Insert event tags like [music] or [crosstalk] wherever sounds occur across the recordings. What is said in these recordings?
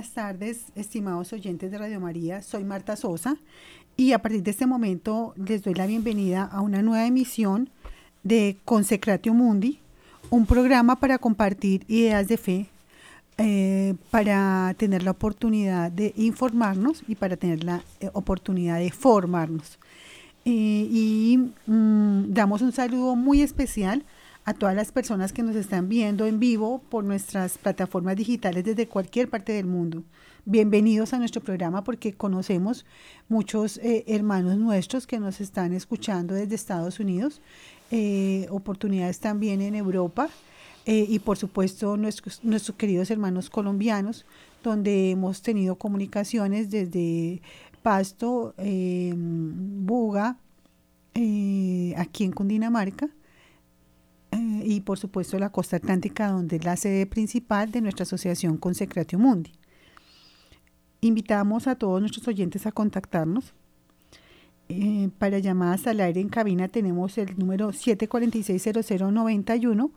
Eh, buenas tardes, estimados oyentes de Radio María. Soy Marta Sosa y a partir de este momento les doy la bienvenida a una nueva emisión de Consecratio Mundi, un programa para compartir ideas de fe, eh, para tener la oportunidad de informarnos y para tener la eh, oportunidad de formarnos. y mm, damos un saludo muy especial a todas las personas que nos están viendo en vivo por nuestras plataformas digitales desde cualquier parte del mundo. Bienvenidos a nuestro programa porque conocemos muchos eh, hermanos nuestros que nos están escuchando desde Estados Unidos, eh, oportunidades también en Europa eh, y por supuesto nuestros, nuestros queridos hermanos colombianos, donde hemos tenido comunicaciones desde Pasto, Buga, aquí en Cundinamarca eh, y por supuesto la costa atlántica, donde es la sede principal de nuestra asociación Consecratio Mundi. Invitamos a todos nuestros oyentes a contactarnos. Eh, para llamadas al aire en cabina tenemos el número 746-0091,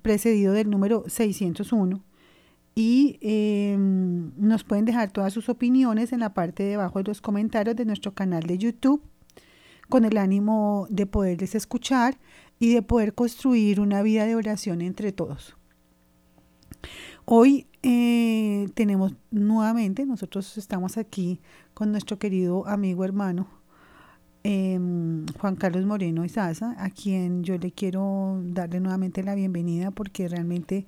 precedido del número 601. Y em, nos pueden dejar todas sus opiniones en la parte de abajo de los comentarios de nuestro canal de YouTube, con el ánimo de poderles escuchar y de poder construir una vida de oración entre todos. Hoy eh, tenemos nuevamente, nosotros estamos aquí con nuestro querido amigo hermano em, Juan Carlos Moreno Izaza, a quien yo le quiero darle nuevamente la bienvenida porque realmente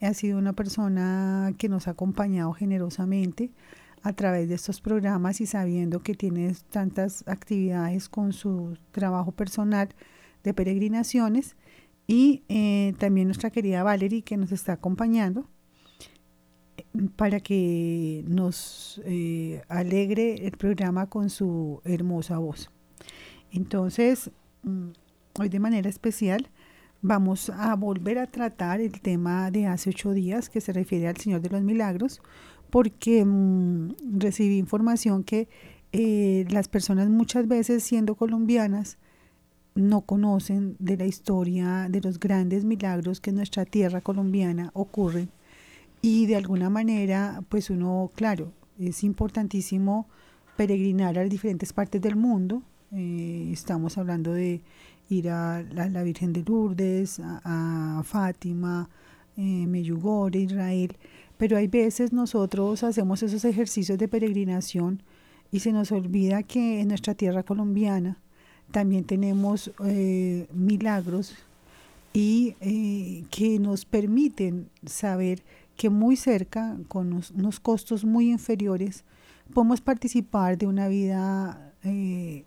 ha sido una persona que nos ha acompañado generosamente a través de estos programas y sabiendo que tiene tantas actividades con su trabajo personal de peregrinaciones y eh, también nuestra querida Valerie que nos está acompañando eh, para que nos eh, alegre el programa con su hermosa voz. Entonces, mm, hoy de manera especial vamos a volver a tratar el tema de hace ocho días que se refiere al Señor de los Milagros, porque mm, recibí información que las personas muchas veces siendo colombianas no conocen de la historia de los grandes milagros que en nuestra tierra colombiana ocurren. Y de alguna manera, pues uno, claro, es importantísimo peregrinar a diferentes partes del mundo. Eh, estamos hablando de ir a la, Virgen de Lourdes, a, Fátima, eh, Israel. Pero hay veces nosotros hacemos esos ejercicios de peregrinación y se nos olvida que en nuestra tierra colombiana, también tenemos eh, milagros y eh, que nos permiten saber que muy cerca, con unos, costos muy inferiores, podemos participar de una vida eh,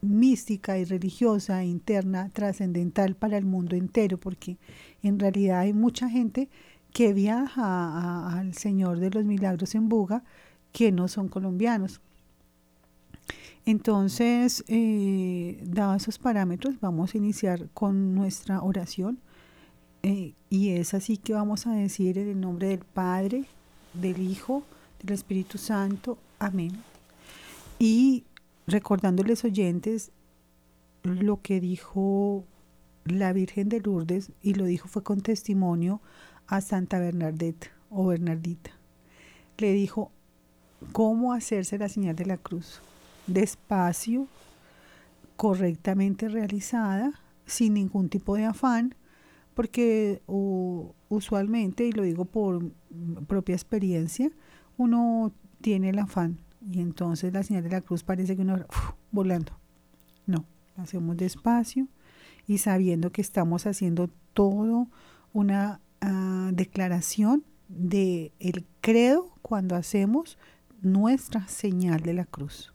mística y religiosa, interna, trascendental para el mundo entero, porque en realidad hay mucha gente que viaja al Señor de los Milagros en Buga que no son colombianos. Entonces, eh, dados esos parámetros, vamos a iniciar con nuestra oración. Eh, y es así que vamos a decir en el nombre del Padre, del Hijo, del Espíritu Santo. Amén. Y recordándoles oyentes lo que dijo la Virgen de Lourdes, y lo dijo fue con testimonio a Santa Bernadette o Bernardita. Le dijo cómo hacerse la señal de la cruz despacio, correctamente realizada, sin ningún tipo de afán, porque usualmente, y lo digo por propia experiencia, uno tiene el afán y entonces la señal de la cruz parece que uno volando. No, hacemos despacio y sabiendo que estamos haciendo todo una ah, declaración de el credo cuando hacemos nuestra señal de la cruz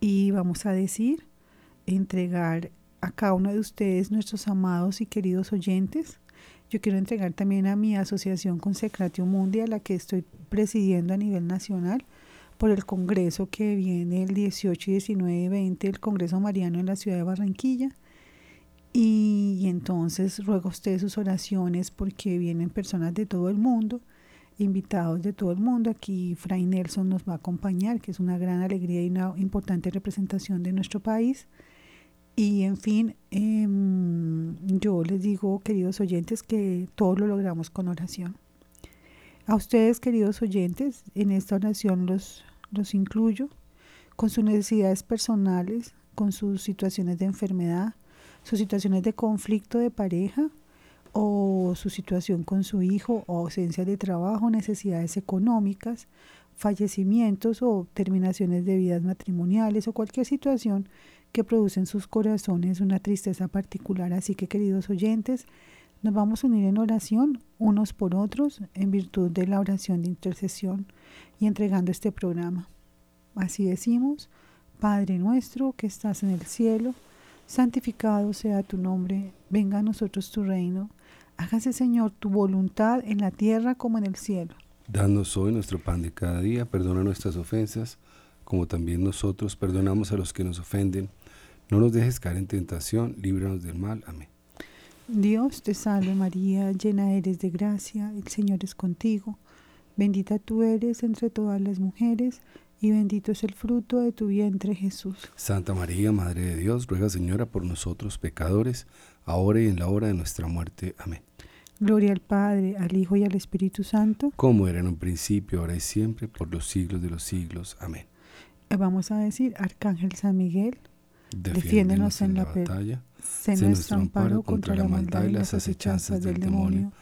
y vamos a decir, entregar a cada uno de ustedes, nuestros amados y queridos oyentes. Yo quiero entregar también a mi asociación Consecratio Mundi, a la que estoy presidiendo a nivel nacional, por el congreso que viene el 18, 19 y 20, el Congreso Mariano en la ciudad de Barranquilla. Y, y entonces ruego a ustedes sus oraciones porque vienen personas de todo el mundo invitados de todo el mundo. Aquí Fray Nelson nos va a acompañar, que es una gran alegría y una importante representación de nuestro país. Y en fin, em, yo les digo, queridos oyentes, que todo lo logramos con oración. A ustedes, queridos oyentes, en esta oración los, los incluyo con sus necesidades personales, con sus situaciones de enfermedad, sus situaciones de conflicto de pareja o su situación con su hijo ausencia de trabajo, necesidades económicas, fallecimientos o terminaciones de vidas matrimoniales o cualquier situación que produce en sus corazones una tristeza particular. Así que queridos oyentes, nos vamos a unir en oración unos por otros en virtud de la oración de intercesión y entregando este programa. Así decimos, Padre nuestro que estás en el cielo, santificado sea tu nombre, venga a nosotros tu reino, hágase Señor tu voluntad en la tierra como en el cielo. Danos hoy nuestro pan de cada día, perdona nuestras ofensas, como también nosotros perdonamos a los que nos ofenden no nos dejes caer en tentación, líbranos del mal. Amén. Dios te salve María, llena eres de gracia, el Señor es contigo. Bendita tú eres entre todas las mujeres, y bendito es el fruto de tu vientre Jesús. Santa María, Madre de Dios, ruega Señora por nosotros pecadores, ahora y en la hora de nuestra muerte. Amén. Gloria al Padre, al Hijo y al Espíritu Santo. Como era en un principio, ahora y siempre, por los siglos de los siglos. Amén. Vamos a decir, Arcángel San Miguel, Defiéndenos en la batalla. Sé nuestro amparo contra la maldad y las acechanzas del demonio.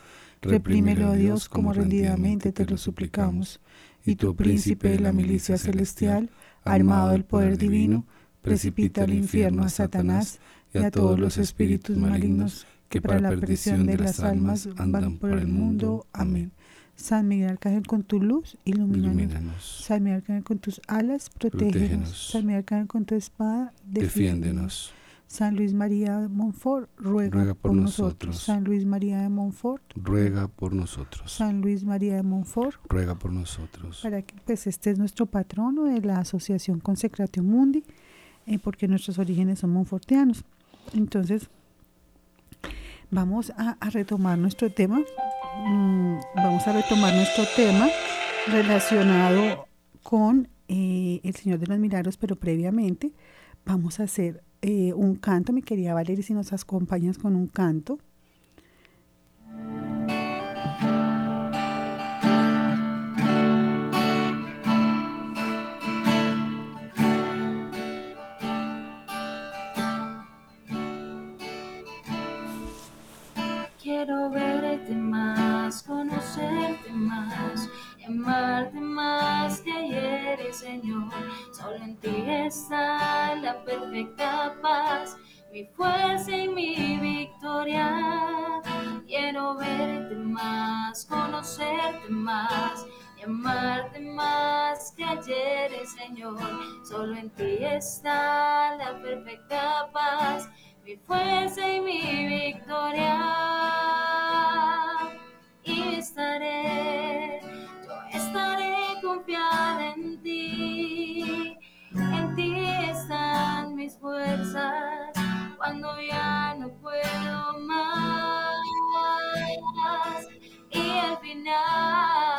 Reprímelo, Dios, como rendidamente te lo suplicamos. Y tu príncipe de la milicia celestial, armado del poder divino, precipita al infierno a Satanás y a todos los espíritus malignos que para la perdición de las almas andan por el mundo. Amén. San Miguel Arcángel, con tu luz, ilumínanos. San Miguel Arcángel, con tus alas, protégenos. San Miguel Arcángel, con tu espada, defiéndenos. San Luis María de Montfort, ruega, por, nosotros. San Luis María de Montfort, ruega por nosotros. San Luis María de Montfort, ruega por nosotros. Para que, pues, este es nuestro patrono de la Asociación Consecratio Mundi, eh, porque nuestros orígenes son monfortianos. Entonces, vamos a retomar nuestro tema Mm, vamos a retomar nuestro tema relacionado con eh, el Señor de los Milagros, pero previamente vamos a hacer eh, un canto. Me quería Valeria si nos acompañas con un canto. Quiero verte más, conocerte más, amarte más que ayer, Señor. Solo en ti está la perfecta paz, mi fuerza y mi victoria. Quiero verte más, conocerte más amarte más que ayer, Señor. Solo en ti está la perfecta paz mi fuerza y mi victoria. Y estaré, yo estaré confiada en ti. En ti están mis fuerzas cuando ya no puedo más. Y al final,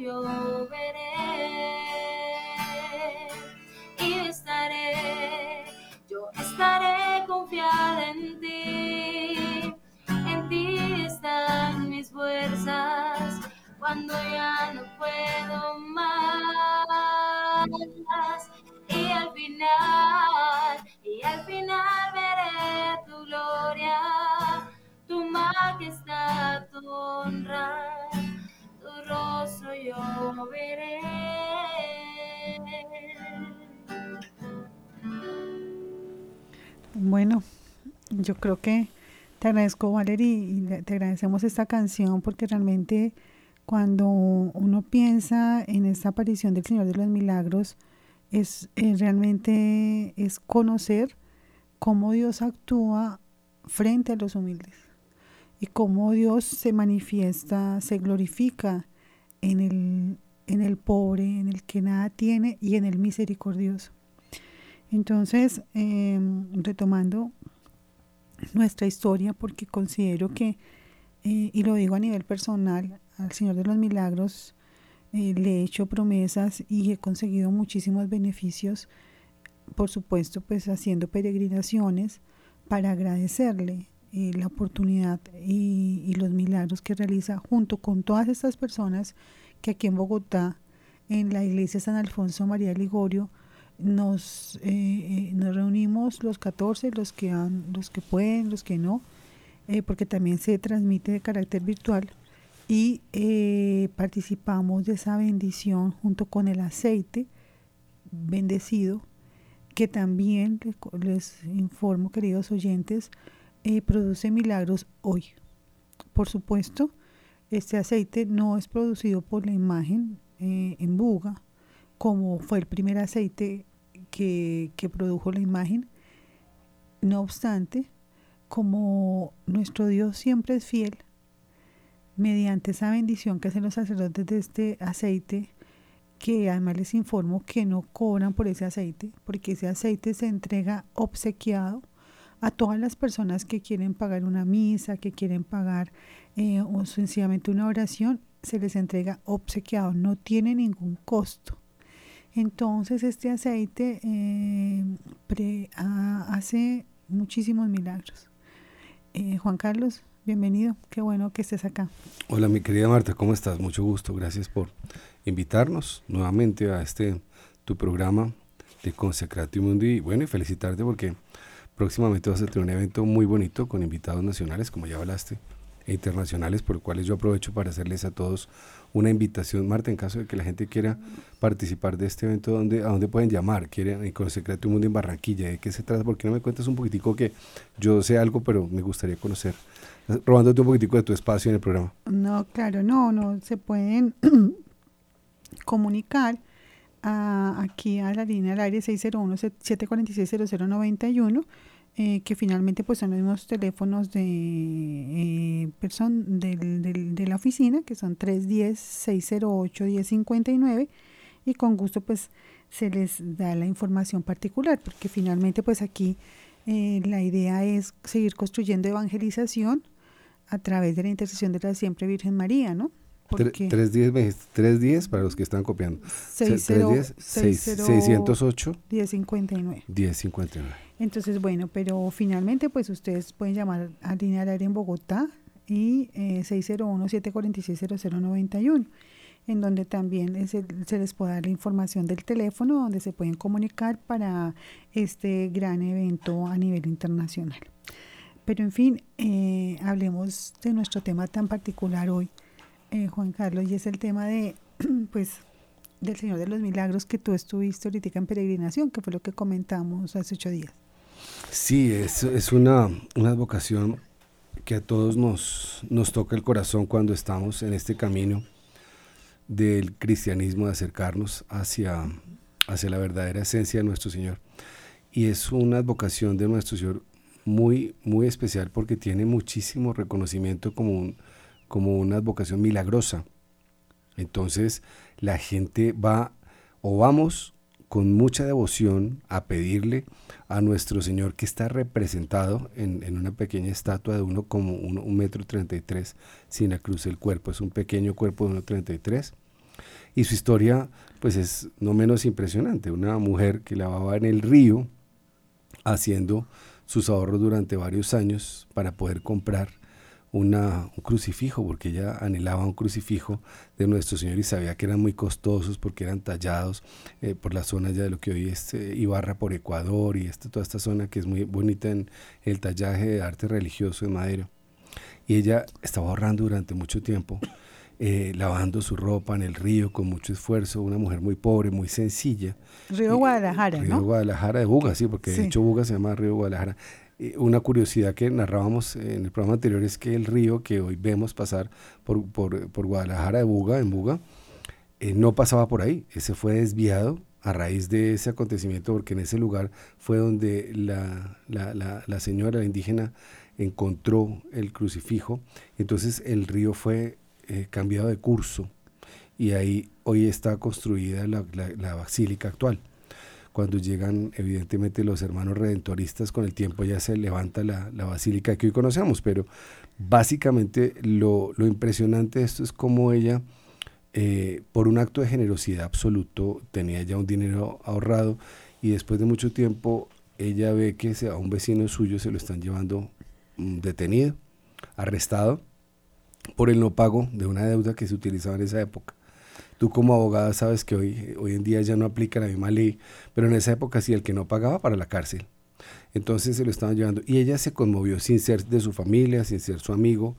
yo veré y estaré, yo estaré confiada en ti, en ti están mis fuerzas cuando ya no puedo más. Y al final, y al final veré tu gloria, tu majestad, tu honra Bueno, yo creo que te agradezco Valerie y te agradecemos esta canción porque realmente cuando uno piensa en esta aparición del Señor de los Milagros es eh, realmente es conocer cómo Dios actúa frente a los humildes y cómo Dios se manifiesta, se glorifica en el, en el pobre, en el que nada tiene y en el misericordioso. Entonces, em, retomando nuestra historia, porque considero que eh, y lo digo a nivel personal, al Señor de los Milagros eh, le he hecho promesas y he conseguido muchísimos beneficios, por supuesto, pues haciendo peregrinaciones para agradecerle eh, la oportunidad y, y, los milagros que realiza junto con todas estas personas que aquí en Bogotá, en la iglesia San Alfonso María Ligorio, nos, nos reunimos los 14, los que, han, los que pueden, los que no, eh, porque también se transmite de carácter virtual y eh, participamos de esa bendición junto con el aceite bendecido que también les informo queridos oyentes eh, produce milagros hoy. Por supuesto este aceite no es producido por la imagen en buga como fue el primer aceite que, que produjo la imagen. No obstante como nuestro Dios siempre es fiel, mediante esa bendición que hacen los sacerdotes de este aceite, que además les informo que no cobran por ese aceite, porque ese aceite se entrega obsequiado a todas las personas que quieren pagar una misa, que quieren pagar eh, o sencillamente una oración, se les entrega obsequiado, no tiene ningún costo. Entonces este aceite eh, hace muchísimos milagros. Eh, Juan Carlos, bienvenido, qué bueno que estés acá. Hola mi querida Marta, ¿cómo estás? Mucho gusto, gracias por invitarnos nuevamente a este tu programa de Consecratio Mundi bueno, y felicitarte porque próximamente vas a tener un evento muy bonito con invitados nacionales, como ya hablaste, e internacionales, por los cuales yo aprovecho para hacerles a todos una invitación, Marta, en caso de que la gente quiera participar de este evento, ¿dónde, ¿a dónde pueden llamar? ¿Quieren conocer Creativo Mundo en Barranquilla? ¿De qué se trata? ¿Por qué no me cuentas un poquitico que yo sé algo, pero me gustaría conocer? Robándote un poquitico de tu espacio en el programa. No, claro, no, no, se pueden [clears throat] comunicar aquí a la línea del aire 601-746-0091 eh, que finalmente pues son los mismos teléfonos de, eh, de la oficina, que son 310-608-1059, y con gusto pues se les da la información particular, porque finalmente pues aquí eh, la idea es seguir construyendo evangelización a través de la intercesión de la siempre Virgen María, ¿no? Porque 310 para los que están copiando. 608 1059. 1059. Entonces, bueno, pero finalmente pues ustedes pueden llamar a línea área en Bogotá y eh, 601-746-0091, en donde también se, les puede dar la información del teléfono donde se pueden comunicar para este gran evento a nivel internacional. Pero en fin, eh, hablemos de nuestro tema tan particular hoy, eh, Juan Carlos, y es el tema de, [clears throat] pues, del Señor de los Milagros que tú estuviste ahorita en peregrinación, que fue lo que comentamos hace ocho días. Sí, es, es una, una vocación que a todos nos, nos toca el corazón cuando estamos en este camino del cristianismo, de acercarnos hacia, hacia la verdadera esencia de nuestro Señor. Y es una vocación de nuestro Señor muy, muy especial porque tiene muchísimo reconocimiento como, como una vocación milagrosa. Entonces la gente va o vamos con mucha devoción a pedirle a nuestro Señor que está representado en, una pequeña estatua de uno como un metro treinta y tres sin la cruz del cuerpo. Es un pequeño cuerpo de uno treinta y tres. Y su historia pues es no menos impresionante. Una mujer que lavaba en el río haciendo sus ahorros durante varios años para poder comprar una, un crucifijo, porque ella anhelaba un crucifijo de nuestro Señor y sabía que eran muy costosos porque eran tallados eh, por la zona ya de lo que hoy es eh, Ibarra por Ecuador y esta, toda esta zona que es muy bonita en el tallaje de arte religioso de madera. Y ella estaba ahorrando durante mucho tiempo, eh, lavando su ropa en el río con mucho esfuerzo, una mujer muy pobre, muy sencilla. Río Guadalajara, Río Guadalajara de Buga, sí, porque de hecho Buga se llama Río Guadalajara una curiosidad que narrábamos en el programa anterior es que el río que hoy vemos pasar por, por, Guadalajara de Buga, en Buga, eh, no pasaba por ahí. Ese fue desviado a raíz de ese acontecimiento, porque en ese lugar fue donde la, la, la, señora indígena encontró el crucifijo. Entonces el río fue eh, cambiado de curso y ahí hoy está construida la, la basílica actual. Cuando llegan evidentemente los hermanos redentoristas, con el tiempo ya se levanta la, basílica que hoy conocemos, pero básicamente lo, impresionante de esto es cómo ella, eh, por un acto de generosidad absoluto, tenía ya un dinero ahorrado y después de mucho tiempo ella ve que a un vecino suyo se lo están llevando mm, detenido, arrestado, por el no pago de una deuda que se utilizaba en esa época. Tú como abogada sabes que hoy, hoy en día ya no aplica la misma ley, pero en esa época sí, el que no pagaba para la cárcel. Entonces se lo estaban llevando. Y ella se conmovió sin ser de su familia, sin ser su amigo.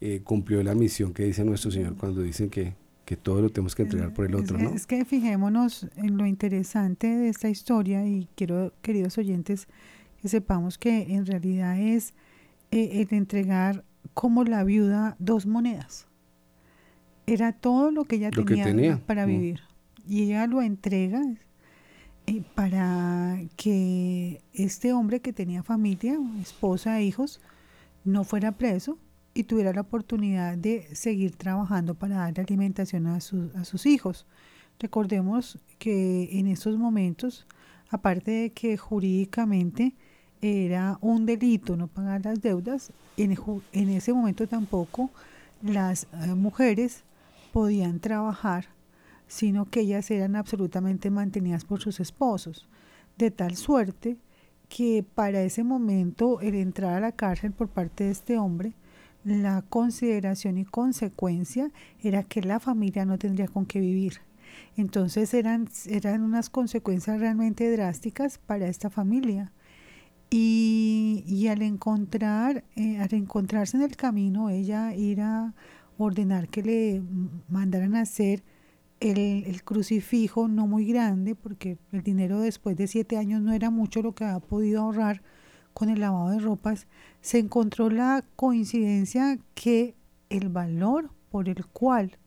Eh, cumplió la misión que dice nuestro Señor cuando dicen que, que todo lo tenemos que entregar por el otro. Es, es que fijémonos en lo interesante de esta historia y quiero, queridos oyentes, que sepamos que en realidad es eh, el entregar como la viuda dos monedas era todo lo que ella tenía, para mm. vivir. Y ella lo entrega eh, para que este hombre que tenía familia, esposa e hijos, no fuera preso y tuviera la oportunidad de seguir trabajando para darle alimentación a, a sus hijos. Recordemos que en estos momentos, aparte de que jurídicamente era un delito no pagar las deudas, en, en ese momento tampoco las eh, mujeres podían trabajar, sino que ellas eran absolutamente mantenidas por sus esposos, de tal suerte que para ese momento el entrar a la cárcel por parte de este hombre, la consideración y consecuencia era que la familia no tendría con qué vivir. Entonces eran, eran unas consecuencias realmente drásticas para esta familia. Y, al encontrar, eh, al encontrarse en el camino, ella ir ordenar que le mandaran a hacer el, crucifijo no muy grande, porque el dinero después de siete años no era mucho lo que había podido ahorrar con el lavado de ropas, se encontró la coincidencia que el valor por el cual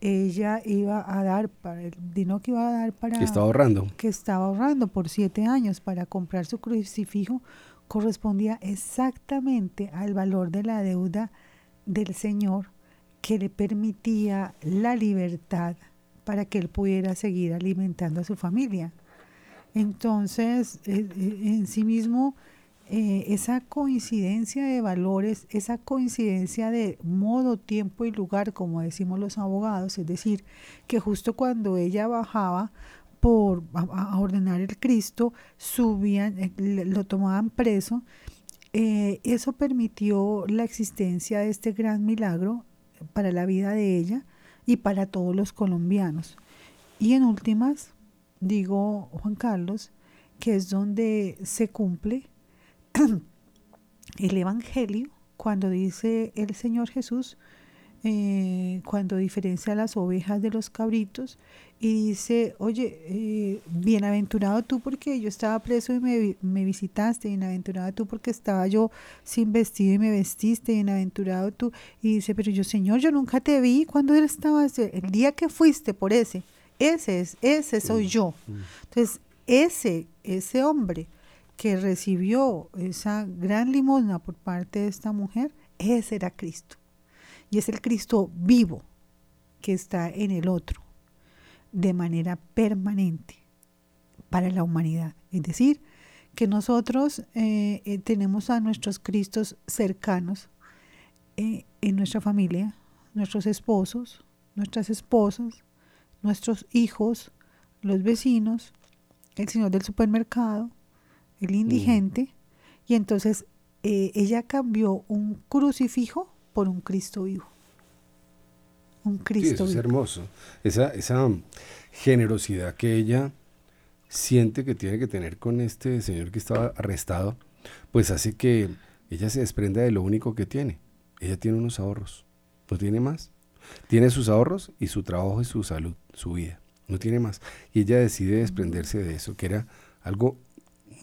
ella iba a dar para el dinero que iba a dar para que estaba ahorrando. que estaba ahorrando por siete años para comprar su crucifijo correspondía exactamente al valor de la deuda del Señor que le permitía la libertad para que él pudiera seguir alimentando a su familia. Entonces, eh, eh, en sí mismo, eh, esa coincidencia de valores, esa coincidencia de modo, tiempo y lugar, como decimos los abogados, es decir, que justo cuando ella bajaba por a, ordenar el Cristo, subían, lo tomaban preso, eso permitió la existencia de este gran milagro para la vida de ella y para todos los colombianos. Y en últimas, digo Juan Carlos, que es donde se cumple [clears throat] el Evangelio cuando dice el Señor Jesús, eh, cuando diferencia las ovejas de los cabritos y dice, oye, eh, bienaventurado tú porque yo estaba preso y me, me, visitaste, bienaventurado tú porque estaba yo sin vestido y me vestiste, bienaventurado tú. Y dice, pero yo Señor, yo nunca te vi cuando él estaba, el día que fuiste por ese, ese es, ese soy yo. Entonces, ese, ese hombre que recibió esa gran limosna por parte de esta mujer, ese era Cristo. Y es el Cristo vivo que está en el otro de manera permanente para la humanidad. Es decir, que nosotros eh, eh, tenemos a nuestros Cristos cercanos eh, en nuestra familia, nuestros esposos, nuestras esposas, nuestros hijos, los vecinos, el señor del supermercado, el mm. indigente, y entonces ella cambió un crucifijo por un Cristo vivo. Un Cristo sí, es hermoso. Esa, esa generosidad que ella siente que tiene que tener con este señor que estaba arrestado, pues hace que ella se desprenda de lo único que tiene. Ella tiene unos ahorros, no tiene más. Tiene sus ahorros y su trabajo y su salud, su vida, no tiene más. Y ella decide desprenderse de eso, que era algo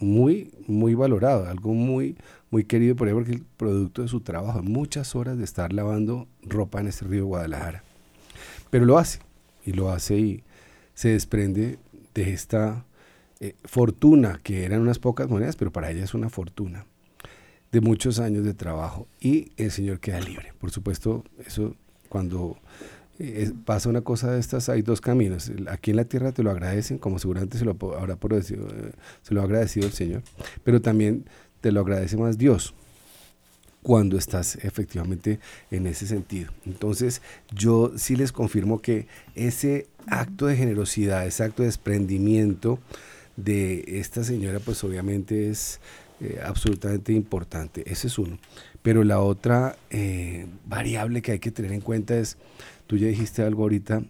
muy, muy valorado, algo muy, muy querido por ella, porque el producto de su trabajo, muchas horas de estar lavando ropa en este río Guadalajara. Pero lo hace, y lo hace y se desprende de esta eh, fortuna, que eran unas pocas monedas, pero para ella es una fortuna, de muchos años de trabajo, y el Señor queda libre. Por supuesto, eso cuando eh, pasa una cosa de estas, hay dos caminos. Aquí en la tierra te lo agradecen, como seguramente se lo habrá eh, se lo ha agradecido el Señor, pero también te lo agradece más Dios cuando estás efectivamente en ese sentido. Entonces, yo sí les confirmo que ese acto de generosidad, ese acto de desprendimiento de esta señora, pues obviamente es eh, absolutamente importante. Ese es uno. Pero la otra variable que hay que tener en cuenta es, tú ya dijiste algo ahorita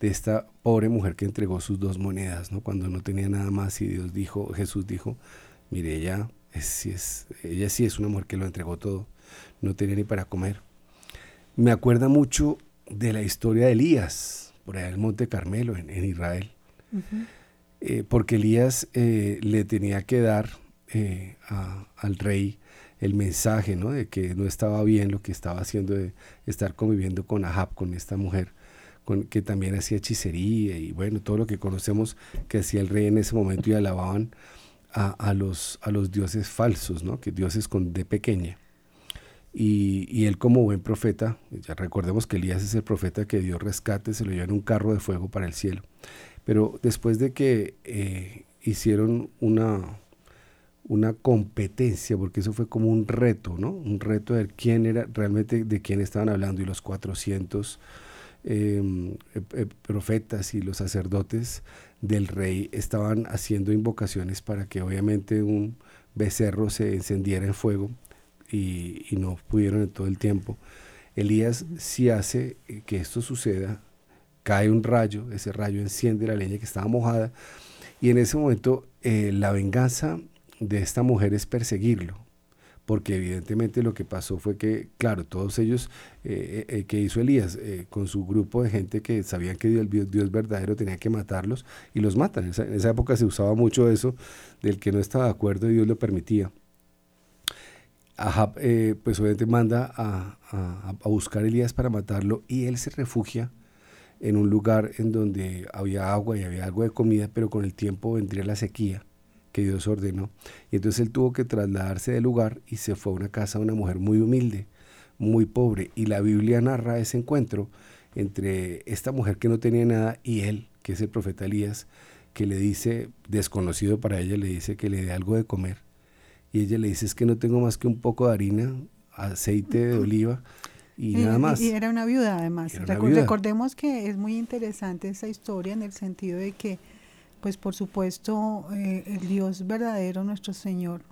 de esta pobre mujer que entregó sus dos monedas, ¿no? Cuando no tenía nada más y Dios dijo, Jesús dijo, mire, ella, es, es, ella sí es una mujer que lo entregó todo no tenía ni para comer. Me acuerda mucho de la historia de Elías, por allá en el Monte Carmelo, en, Israel. Eh, porque Elías eh, le tenía que dar eh, al rey el mensaje ¿no? de que no estaba bien lo que estaba haciendo de estar conviviendo con Ahab, con esta mujer, con, que también hacía hechicería y bueno, todo lo que conocemos que hacía el rey en ese momento y alababan a, los, a los dioses falsos, ¿no? que dioses con de pequeña. Y, él como buen profeta, ya recordemos que Elías es el profeta que dio rescate, se lo llevó en un carro de fuego para el cielo. Pero después de que eh, hicieron una, una competencia, porque eso fue como un reto, ¿no? Un reto de quién era, realmente de quién estaban hablando, y los 400 em, eh, eh, profetas y los sacerdotes del rey estaban haciendo invocaciones para que obviamente un becerro se encendiera en fuego y, no pudieron en todo el tiempo. Elías si hace que esto suceda, cae un rayo, ese rayo enciende la leña que estaba mojada y en ese momento eh, la venganza de esta mujer es perseguirlo, porque evidentemente lo que pasó fue que, claro, todos ellos eh, eh, que hizo Elías con su grupo de gente que sabían que Dios, Dios verdadero tenía que matarlos y los matan. En esa, época se usaba mucho eso del que no estaba de acuerdo y Dios lo permitía. Ahab, eh, pues obviamente manda a, buscar a Elías para matarlo y él se refugia en un lugar en donde había agua y había algo de comida, pero con el tiempo vendría la sequía que Dios ordenó. Y entonces él tuvo que trasladarse del lugar y se fue a una casa de una mujer muy humilde, muy pobre. Y la Biblia narra ese encuentro entre esta mujer que no tenía nada y él, que es el profeta Elías, que le dice, desconocido para ella, le dice que le dé algo de comer y ella le dice es que no tengo más que un poco de harina, aceite de oliva y, nada más. Y era una viuda además. Recordemos que es muy interesante esa historia en el sentido de que, pues por supuesto, eh, el Dios verdadero, nuestro Señor,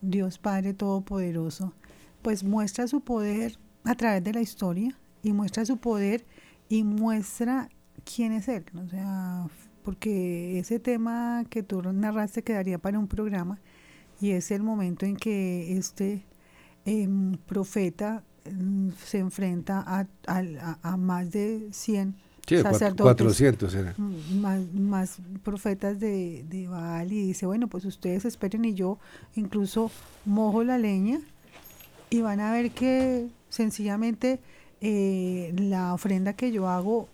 Dios Padre Todopoderoso, pues muestra su poder a través de la historia y muestra su poder y muestra quién es Él. O sea, porque ese tema que tú narraste quedaría para un programa y es el momento en que este em, profeta em, se enfrenta a, a, más de 100 sacerdotes, 400 eran. Mm, más, más profetas de, de, Baal y dice, bueno, pues ustedes esperen y yo incluso mojo la leña y van a ver que sencillamente eh, la ofrenda que yo hago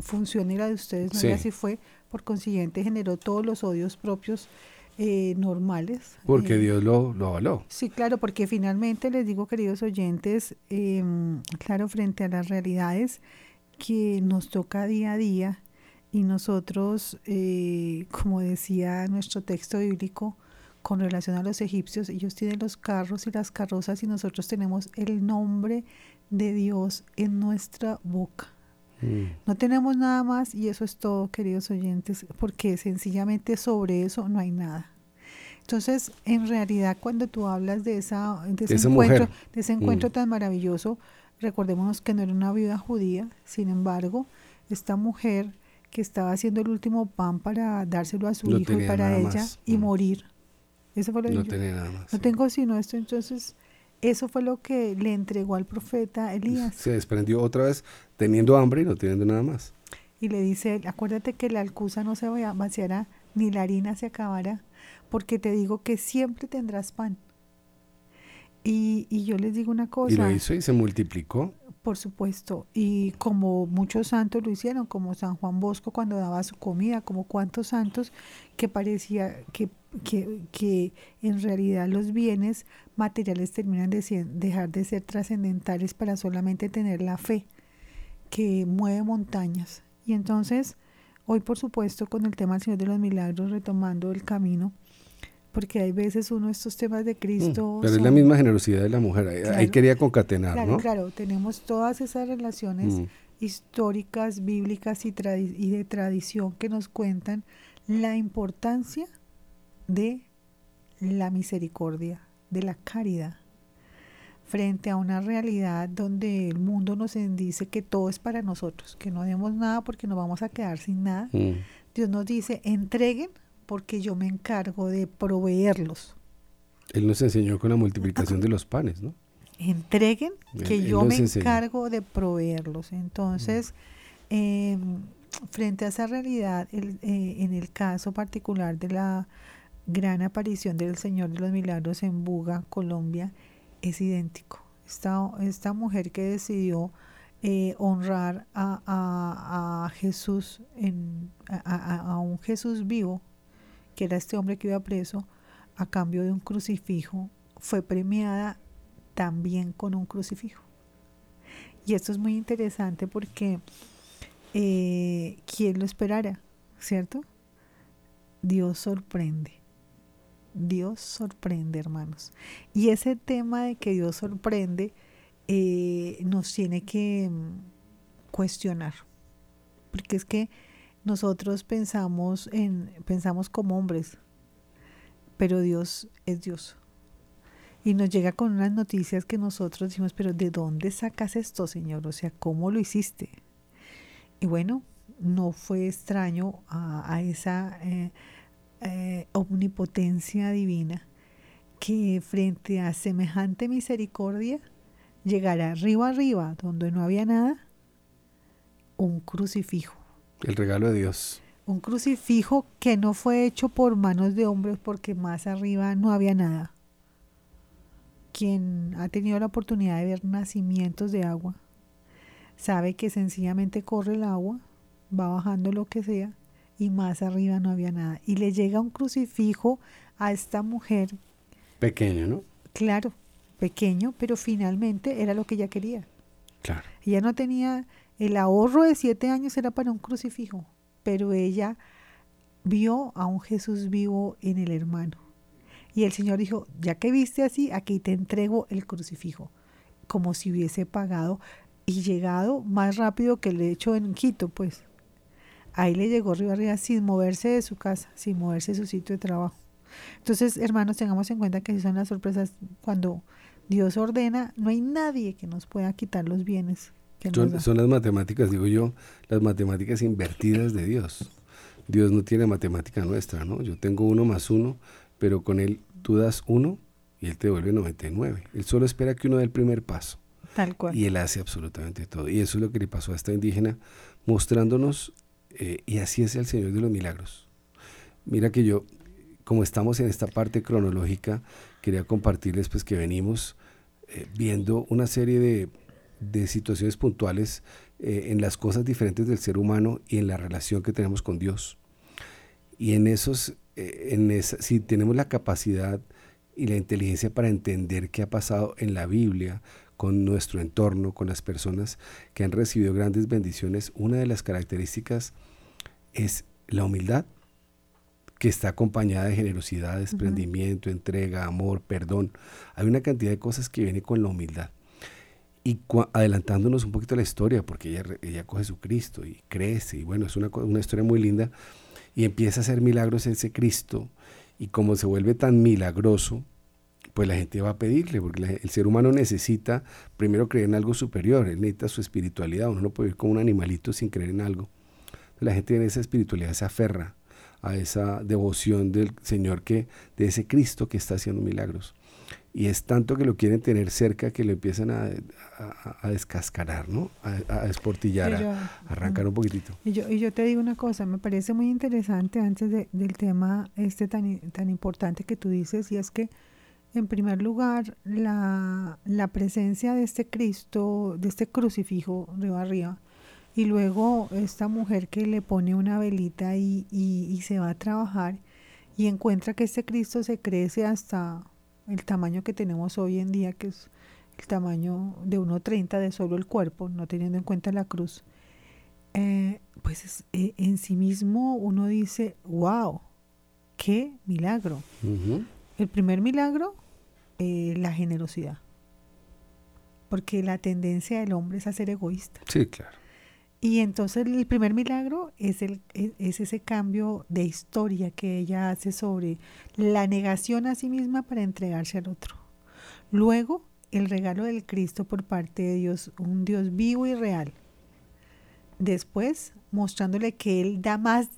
funciona y la de ustedes no y así fue, por consiguiente generó todos los odios propios eh, normales. Porque eh, Dios lo, lo, avaló. Sí, claro, porque finalmente les digo, queridos oyentes, em, claro, frente a las realidades que nos toca día a día y nosotros, eh, como decía nuestro texto bíblico, con relación a los egipcios, ellos tienen los carros y las carrozas y nosotros tenemos el nombre de Dios en nuestra boca. Mm. No tenemos nada más y eso es todo, queridos oyentes, porque sencillamente sobre eso no hay nada. Entonces, en realidad, cuando tú hablas de, esa, de ese, encuentro, de ese encuentro mm. tan maravilloso, recordémonos que no era una viuda judía, sin embargo, esta mujer que estaba haciendo el último pan para dárselo a su hijo y para ella y mm. morir. Eso fue lo no tenía nada más. No tengo sino esto, entonces eso fue lo que le entregó al profeta Elías. Se desprendió otra vez teniendo hambre y no teniendo nada más. Y le dice, acuérdate que la alcusa no se vaciará, ni la harina se acabará, porque te digo que siempre tendrás pan. Y, y yo les digo una cosa. Y lo hizo y se multiplicó. Por supuesto, y como muchos santos lo hicieron, como San Juan Bosco cuando daba su comida, como cuantos santos que parecía que, que, que en realidad los bienes materiales terminan de dejar de ser trascendentales para solamente tener la fe que mueve montañas. Y entonces, hoy por supuesto, con el tema del Señor de los Milagros, retomando el camino, porque hay veces uno de estos temas de Cristo... Mm, pero es la misma generosidad de la mujer, ahí, quería concatenar, claro, ¿no? Claro, tenemos todas esas relaciones mm. históricas, bíblicas y, y de tradición que nos cuentan la importancia de la misericordia, de la caridad, frente a una realidad donde el mundo nos dice que todo es para nosotros, que no demos nada porque nos vamos a quedar sin nada. Mm. Dios nos dice, entreguen porque yo me encargo de proveerlos. Él nos enseñó con la multiplicación de los panes, ¿no? Entreguen que yo me encargo de proveerlos. Entonces, em, frente a esa realidad, eh, en el caso particular de la gran aparición del Señor de los Milagros en Buga, Colombia, es idéntico. Esta, esta mujer que decidió eh, honrar a, Jesús, en, a, un Jesús vivo, que era este hombre que iba preso, a cambio de un crucifijo, fue premiada también con un crucifijo. Y esto es muy interesante porque eh, ¿quién lo esperara? ¿Cierto? Dios sorprende. Dios sorprende, hermanos. Y ese tema de que Dios sorprende eh, nos tiene que mm, cuestionar. Porque es que nosotros pensamos en pensamos como hombres, pero Dios es Dios. Y nos llega con unas noticias que nosotros decimos, pero ¿de dónde sacas esto, Señor? O sea, ¿cómo lo hiciste? Y bueno, no fue extraño a, esa eh, eh, omnipotencia divina que frente a semejante misericordia llegara arriba arriba, donde no había nada, un crucifijo el regalo de Dios. Un crucifijo que no fue hecho por manos de hombres porque más arriba no había nada. Quien ha tenido la oportunidad de ver nacimientos de agua sabe que sencillamente corre el agua, va bajando lo que sea y más arriba no había nada. Y le llega un crucifijo a esta mujer. Pequeño, ¿no? Claro, pequeño, pero finalmente era lo que ella quería. Claro. Ella no tenía el ahorro de siete años era para un crucifijo, pero ella vio a un Jesús vivo en el hermano. Y el Señor dijo, ya que viste así, aquí te entrego el crucifijo, como si hubiese pagado y llegado más rápido que el hecho en Quito, pues. Ahí le llegó arriba arriba sin moverse de su casa, sin moverse de su sitio de trabajo. Entonces, hermanos, tengamos en cuenta que si son las sorpresas cuando Dios ordena, no hay nadie que nos pueda quitar los bienes son, las matemáticas, digo yo, las matemáticas invertidas de Dios. Dios no tiene matemática nuestra, ¿no? Yo tengo uno más uno, pero con él tú das uno y él te devuelve 99. Él solo espera que uno dé el primer paso. Tal cual. Y él hace absolutamente todo. Y eso es lo que le pasó a esta indígena, mostrándonos, eh, y así es el Señor de los Milagros. Mira que yo, como estamos en esta parte cronológica, quería compartirles pues que venimos eh, viendo una serie de de situaciones puntuales eh, en las cosas diferentes del ser humano y en la relación que tenemos con Dios. Y en esos, eh, en esa, si tenemos la capacidad y la inteligencia para entender qué ha pasado en la Biblia, con nuestro entorno, con las personas que han recibido grandes bendiciones, una de las características es la humildad, que está acompañada de generosidad, desprendimiento, entrega, amor, perdón. Hay una cantidad de cosas que viene con la humildad. Y adelantándonos un poquito a la historia, porque ella, ella coge su Cristo y crece, y bueno, es una, una historia muy linda, y empieza a hacer milagros ese Cristo, y como se vuelve tan milagroso, pues la gente va a pedirle, porque el ser humano necesita primero creer en algo superior, él necesita su espiritualidad, uno no puede vivir como un animalito sin creer en algo. La gente en esa espiritualidad se aferra a esa devoción del Señor que, de ese Cristo que está haciendo milagros y es tanto que lo quieren tener cerca que lo empiezan a, a, descascarar, ¿no? A, esportillar, a, arrancar un poquitito. Y yo, y yo te digo una cosa, me parece muy interesante antes del tema este tan, tan importante que tú dices, y es que en primer lugar la, la presencia de este Cristo, de este crucifijo río arriba, y luego esta mujer que le pone una velita y, y, y se va a trabajar y encuentra que este Cristo se crece hasta el tamaño que tenemos hoy en día, que es el tamaño de 1,30 de solo el cuerpo, no teniendo en cuenta la cruz, eh, pues eh, en sí mismo uno dice, wow, qué milagro. El primer milagro, eh, la generosidad. Porque la tendencia del hombre es a ser egoísta. Sí, claro. Y entonces el primer milagro es, el, es ese cambio de historia que ella hace sobre la negación a sí misma para entregarse al otro. Luego, el regalo del Cristo por parte de Dios, un Dios vivo y real. Después, mostrándole que Él da más,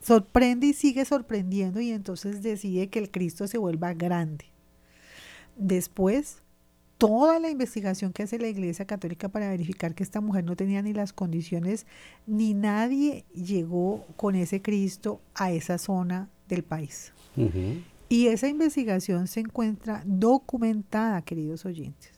sorprende y sigue sorprendiendo y entonces decide que el Cristo se vuelva grande. Después, toda la investigación que hace la Iglesia Católica para verificar que esta mujer no tenía ni las condiciones, ni nadie llegó con ese Cristo a esa zona del país. Y esa investigación se encuentra documentada, queridos oyentes.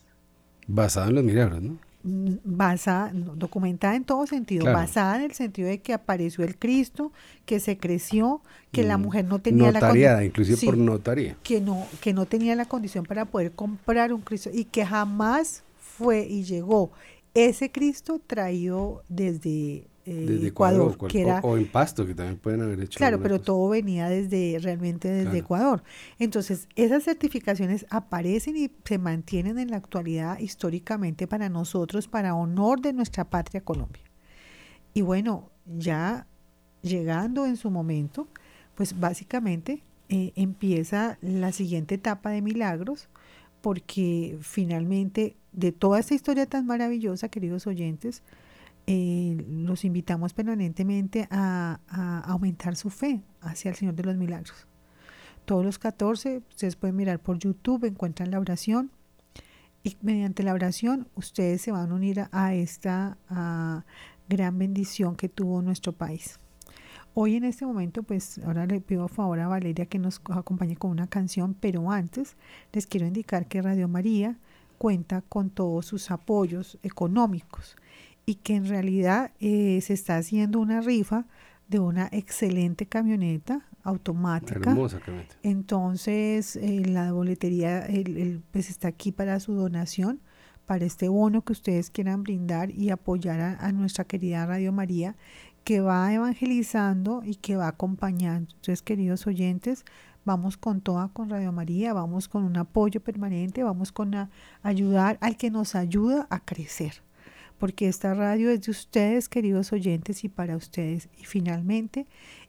Basada en los milagros, ¿no? Mm, basada, documentada en todo sentido, basada en el sentido de que apareció el Cristo, que se creció, que la mm, mujer no tenía la condición, inclusive por notaría. Que no, que no tenía la condición para poder comprar un Cristo y que jamás fue y llegó ese Cristo traído desde desde Ecuador, que era, o, en Pasto, que también pueden haber hecho. Claro, pero todo venía desde realmente desde Ecuador. Entonces, esas certificaciones aparecen y se mantienen en la actualidad históricamente para nosotros, para honor de nuestra patria Colombia. Y bueno, ya llegando en su momento, pues básicamente eh, empieza la siguiente etapa de milagros, porque finalmente de toda esta historia tan maravillosa, queridos oyentes, eh, los invitamos permanentemente a, aumentar su fe hacia el Señor de los Milagros. Todos los 14, ustedes pueden mirar por YouTube, encuentran la oración y mediante la oración ustedes se van a unir a, esta gran bendición que tuvo nuestro país. Hoy en este momento, pues ahora le pido a favor a Valeria que nos acompañe con una canción, pero antes les quiero indicar que Radio María cuenta con todos sus apoyos económicos y que en realidad eh, se está haciendo una rifa de una excelente camioneta automática. Hermosa camioneta. Entonces, eh, la boletería el, pues está aquí para su donación, para este bono que ustedes quieran brindar y apoyar a, nuestra querida Radio María, que va evangelizando y que va acompañando. Entonces, queridos oyentes, vamos con toda con Radio María, vamos con un apoyo permanente, vamos con a ayudar al que nos ayuda a crecer porque esta radio es de ustedes, queridos oyentes, y para ustedes. Y finalmente,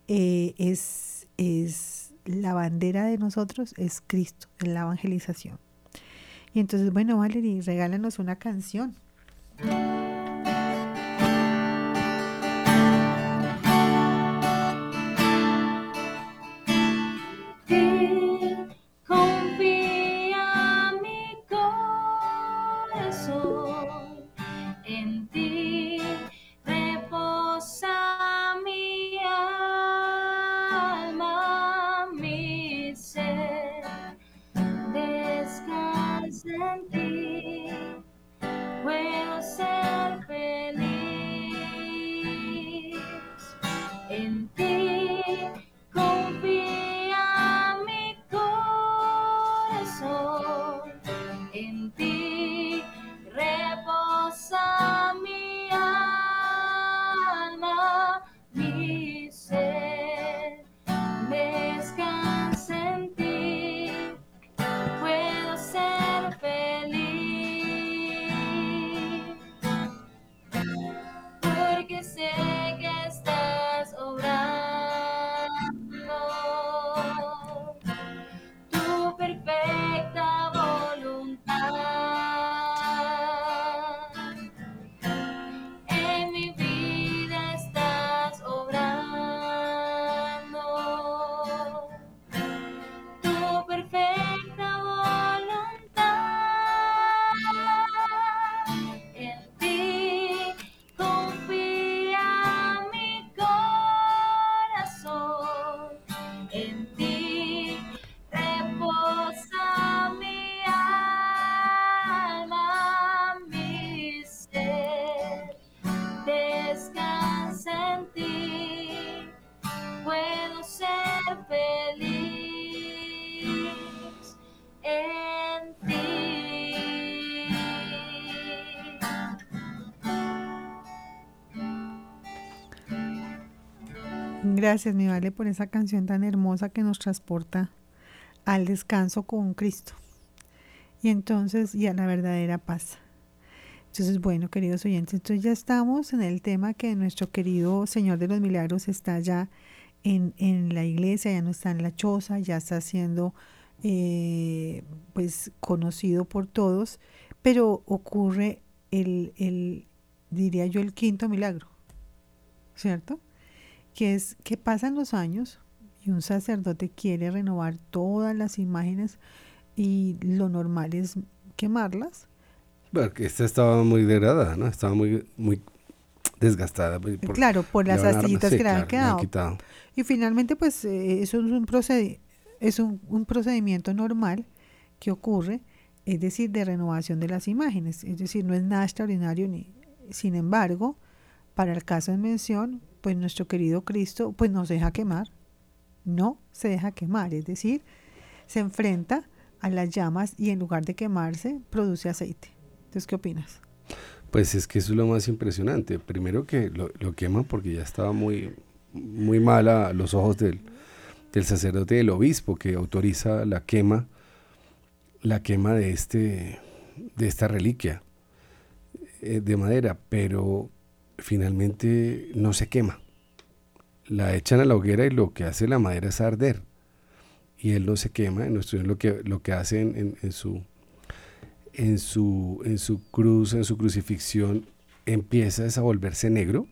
eh, es, es la bandera de nosotros, es Cristo, en la evangelización. Y entonces, bueno, Valerie, regálanos una canción. Gracias, mi vale, por esa canción tan hermosa que nos transporta al descanso con Cristo. Y entonces, y a la verdadera paz. Entonces, bueno, queridos oyentes, entonces ya estamos en el tema que nuestro querido Señor de los Milagros está ya en, en la iglesia, ya no está en la choza, ya está siendo eh, pues conocido por todos, pero ocurre el, el, diría yo, el quinto milagro, ¿cierto? Que es que pasan los años y un sacerdote quiere renovar todas las imágenes y lo normal es quemarlas porque esta estaba muy degradada, ¿no? Estaba muy, muy desgastada. claro, por las astillitas que le han quedado. Y finalmente, pues, eh, eso es, un, es un, procedimiento normal que ocurre, es decir, de renovación de las imágenes. Es decir, no es nada extraordinario ni. Sin embargo, para el caso en mención, pues nuestro querido Cristo, pues nos deja quemar. No se deja quemar, es decir, se enfrenta a las llamas y en lugar de quemarse, produce aceite. ¿qué opinas? Pues es que eso es lo más impresionante. Primero que lo, lo queman porque ya estaba muy, muy mal a los ojos del, del sacerdote del obispo que autoriza la quema, la quema de, este, de esta reliquia eh, de madera, pero finalmente no se quema. La echan a la hoguera y lo que hace la madera es arder. Y él no se quema, nuestro lo que, lo que hace en su en su, en su cruz, en su crucifixión, empieza a volverse negro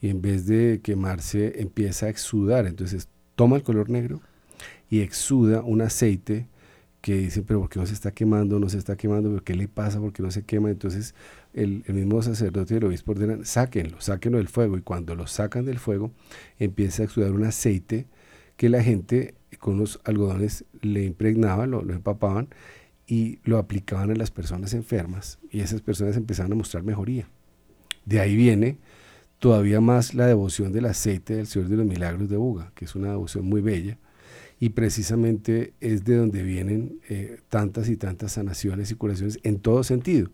y en vez de quemarse empieza a exudar. Entonces toma el color negro y exuda un aceite que dice, pero ¿por qué no se está quemando? No se está quemando, ¿por qué le pasa? ¿Por qué no se quema? Entonces el, mismo sacerdote y el obispo ordenan, sáquenlo, sáquenlo del fuego. Y cuando lo sacan del fuego, empieza a exudar un aceite que la gente con los algodones le impregnaba, lo, lo empapaban y lo aplicaban a las personas enfermas y esas personas empezaban a mostrar mejoría. De ahí viene todavía más la devoción del aceite del Señor de los Milagros de Buga, que es una devoción muy bella y precisamente es de donde vienen eh, tantas y tantas sanaciones y curaciones en todo sentido.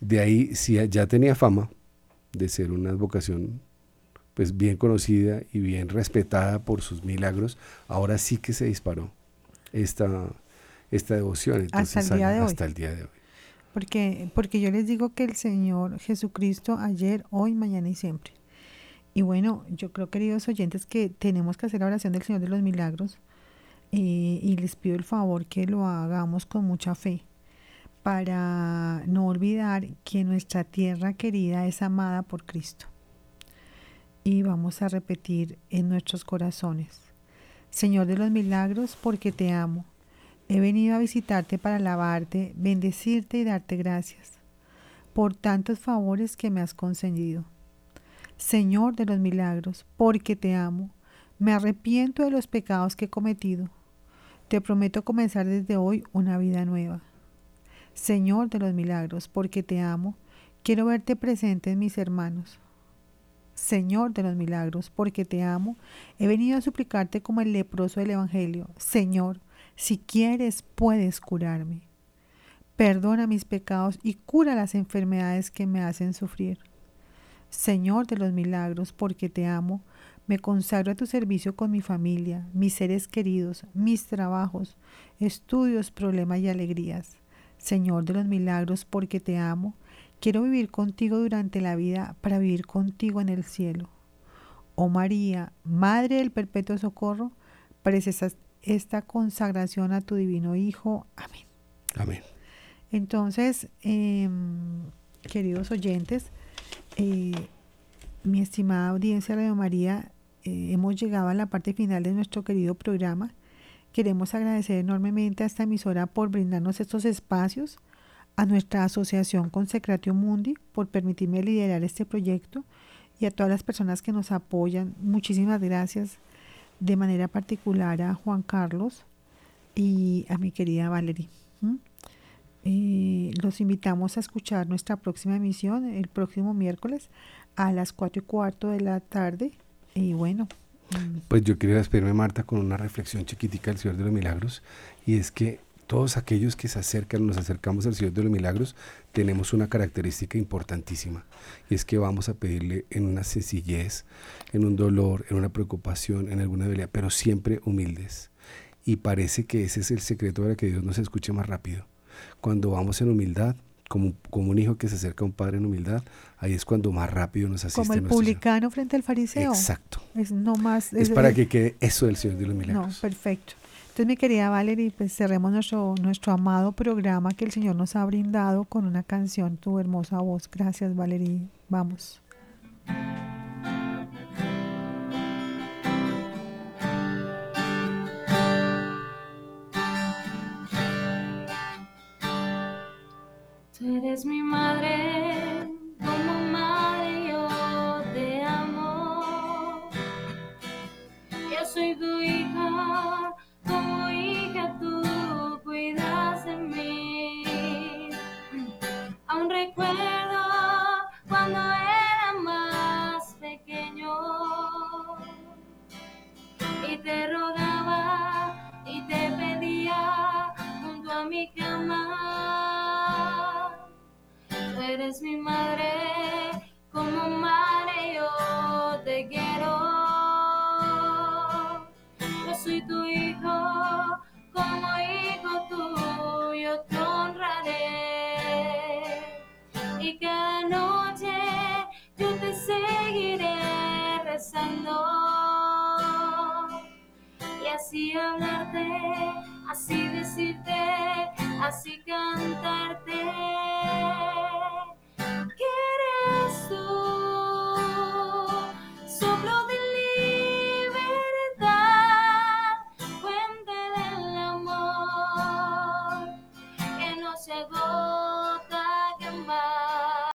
De ahí, si ya tenía fama de ser una vocación pues bien conocida y bien respetada por sus milagros, ahora sí que se disparó esta, esta devoción. hasta el día de hasta hoy. el día de hoy. Porque, porque yo les digo que el Señor Jesucristo ayer, hoy, mañana y siempre. Y bueno, yo creo, queridos oyentes, que tenemos que hacer la oración del Señor de los Milagros eh, y les pido el favor que lo hagamos con mucha fe para no olvidar que nuestra tierra querida es amada por Cristo. Y vamos a repetir en nuestros corazones, Señor de los Milagros, porque te amo He venido a visitarte para alabarte, bendecirte y darte gracias por tantos favores que me has concedido. Señor de los milagros, porque te amo, me arrepiento de los pecados que he cometido. Te prometo comenzar desde hoy una vida nueva. Señor de los milagros, porque te amo, quiero verte presente en mis hermanos. Señor de los milagros, porque te amo, he venido a suplicarte como el leproso del Evangelio. Señor, si quieres, puedes curarme. Perdona mis pecados y cura las enfermedades que me hacen sufrir. Señor de los milagros, porque te amo, me consagro a tu servicio con mi familia, mis seres queridos, mis trabajos, estudios, problemas y alegrías. Señor de los milagros, porque te amo, quiero vivir contigo durante la vida para vivir contigo en el cielo. Oh María, Madre del Perpetuo Socorro, preces esta consagración a tu divino Hijo. Amén. Amén. Entonces, em, queridos oyentes, eh, mi estimada audiencia de María, eh, hemos llegado a la parte final de nuestro querido programa. Queremos agradecer enormemente a esta emisora por brindarnos estos espacios, a nuestra asociación Consecratio Mundi por permitirme liderar este proyecto y a todas las personas que nos apoyan. Muchísimas gracias de manera particular a Juan Carlos y a mi querida Valerie. Eh, los invitamos a escuchar nuestra próxima emisión el próximo miércoles a las cuatro y cuarto de la tarde. Y bueno. Pues yo quería despedirme, Marta, con una reflexión chiquitica del Señor de los Milagros, y es que todos aquellos que se acercan, nos acercamos al Señor de los Milagros, tenemos una característica importantísima, y es que vamos a pedirle en una sencillez, en un dolor, en una preocupación, en alguna debilidad, pero siempre humildes. Y parece que ese es el secreto para que Dios nos escuche más rápido. Cuando vamos en humildad, como, como un hijo que se acerca a un padre en humildad, ahí es cuando más rápido nos asiste. Como el publicano frente al fariseo. Exacto. Es, no más, es, para que quede eso del Señor de los Milagros. No, perfecto. Entonces, mi querida Valerie, pues cerremos nuestro, nuestro amado programa que el Señor nos ha brindado con una canción, tu hermosa voz. Gracias, Valerie. Vamos. Eres mi madre,